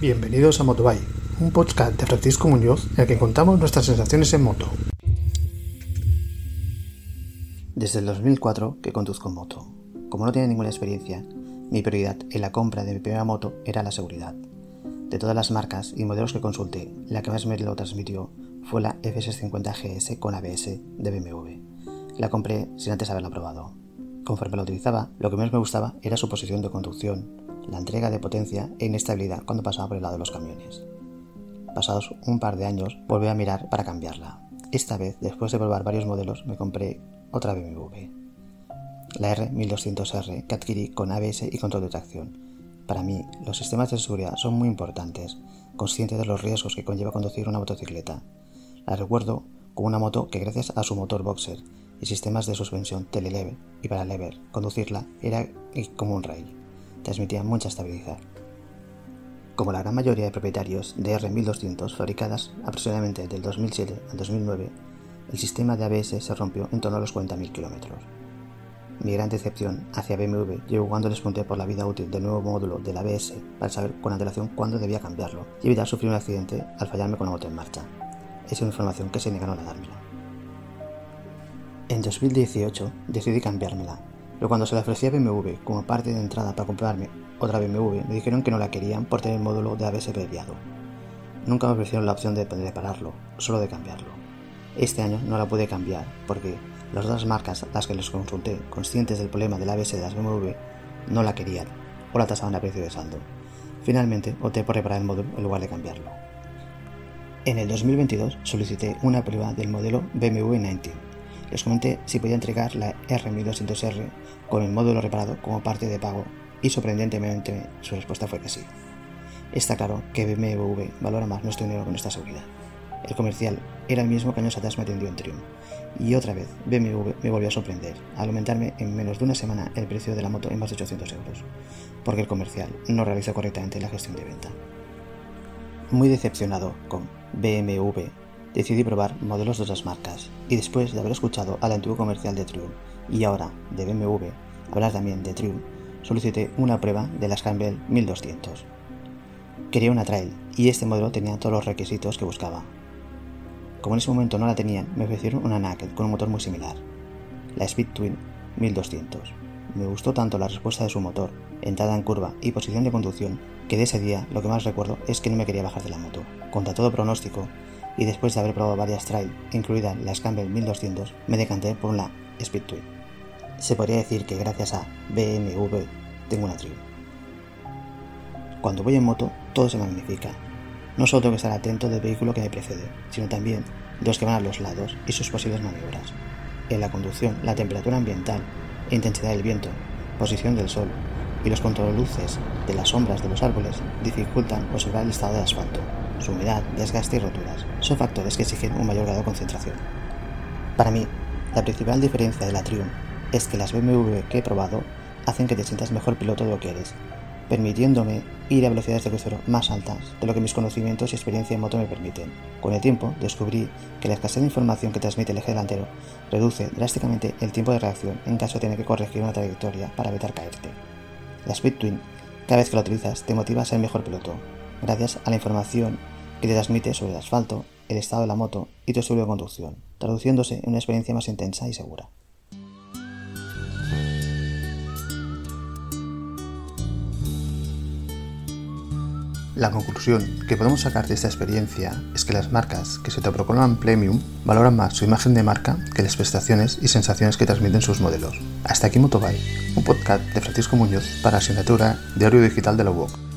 Bienvenidos a Motobay, un podcast de Francisco Muñoz en el que contamos nuestras sensaciones en moto. Desde el 2004 que conduzco moto. Como no tenía ninguna experiencia, mi prioridad en la compra de mi primera moto era la seguridad. De todas las marcas y modelos que consulté, la que más me lo transmitió fue la F650 GS con ABS de BMW. La compré sin antes haberla probado. Conforme la utilizaba, lo que más me gustaba era su posición de conducción, la entrega de potencia e inestabilidad cuando pasaba por el lado de los camiones. Pasados un par de años, volví a mirar para cambiarla. Esta vez, después de probar varios modelos, me compré otra BMW. La R1200R que adquirí con ABS y control de tracción. Para mí, los sistemas de seguridad son muy importantes, consciente de los riesgos que conlleva conducir una motocicleta. La recuerdo como una moto que gracias a su motor boxer y sistemas de suspensión telelever y para lever, conducirla era como un rey transmitía mucha estabilidad. Como la gran mayoría de propietarios de R1200 fabricadas aproximadamente del 2007 al 2009, el sistema de ABS se rompió en torno a los 40.000 kilómetros. Mi gran decepción hacia BMW llegó cuando les pregunté por la vida útil del nuevo módulo del ABS para saber con antelación cuándo debía cambiarlo y evitar sufrir un accidente al fallarme con la moto en marcha. Es una información que se negaron a dármela. En 2018 decidí cambiármela pero cuando se le ofrecía BMW como parte de entrada para comprarme otra BMW, me dijeron que no la querían por tener el módulo de ABS previado. Nunca me ofrecieron la opción de repararlo, solo de cambiarlo. Este año no la pude cambiar porque las dos marcas a las que les consulté, conscientes del problema del ABS de las BMW, no la querían o la tasaban a precio de saldo. Finalmente opté por reparar el módulo en lugar de cambiarlo. En el 2022 solicité una prueba del modelo BMW 19 les comenté si podía entregar la R1200R con el módulo reparado como parte de pago y sorprendentemente su respuesta fue que sí. Está claro que BMW valora más nuestro dinero con esta seguridad. El comercial era el mismo que años atrás me atendió en Triumph. Y otra vez, BMW me volvió a sorprender, al aumentarme en menos de una semana el precio de la moto en más de 800 euros, porque el comercial no realizó correctamente la gestión de venta. Muy decepcionado con BMW decidí probar modelos de otras marcas y después de haber escuchado al antiguo comercial de Triumph y ahora de BMW hablar también de Triumph, solicité una prueba de la Campbell 1200. Quería una trail y este modelo tenía todos los requisitos que buscaba. Como en ese momento no la tenían, me ofrecieron una Naked con un motor muy similar, la Speed Twin 1200. Me gustó tanto la respuesta de su motor, entrada en curva y posición de conducción, que de ese día lo que más recuerdo es que no me quería bajar de la moto. Contra todo pronóstico, y después de haber probado varias trail, incluida la Campbell 1200, me decanté por la Speed. Se podría decir que gracias a BMW tengo una Triumph. Cuando voy en moto, todo se magnifica. No solo tengo que estar atento del vehículo que me precede, sino también de los que van a los lados y sus posibles maniobras. En la conducción, la temperatura ambiental, intensidad del viento, posición del sol y los luces de las sombras de los árboles dificultan observar el estado del asfalto, su humedad, desgaste y roturas. Son factores que exigen un mayor grado de concentración. Para mí, la principal diferencia de la Triumph es que las BMW que he probado hacen que te sientas mejor piloto de lo que eres, permitiéndome ir a velocidades de crucero más altas de lo que mis conocimientos y experiencia en moto me permiten. Con el tiempo descubrí que la escasez de información que transmite el eje delantero reduce drásticamente el tiempo de reacción en caso de tener que corregir una trayectoria para evitar caerte. La Speed Twin, cada vez que la utilizas, te motiva a ser mejor piloto, gracias a la información que te transmite sobre el asfalto, el estado de la moto y tu estilo de conducción, traduciéndose en una experiencia más intensa y segura. La conclusión que podemos sacar de esta experiencia es que las marcas que se te proclaman premium valoran más su imagen de marca que las prestaciones y sensaciones que transmiten sus modelos. Hasta aquí Motobay, un podcast de Francisco Muñoz para asignatura de audio digital de la UOC.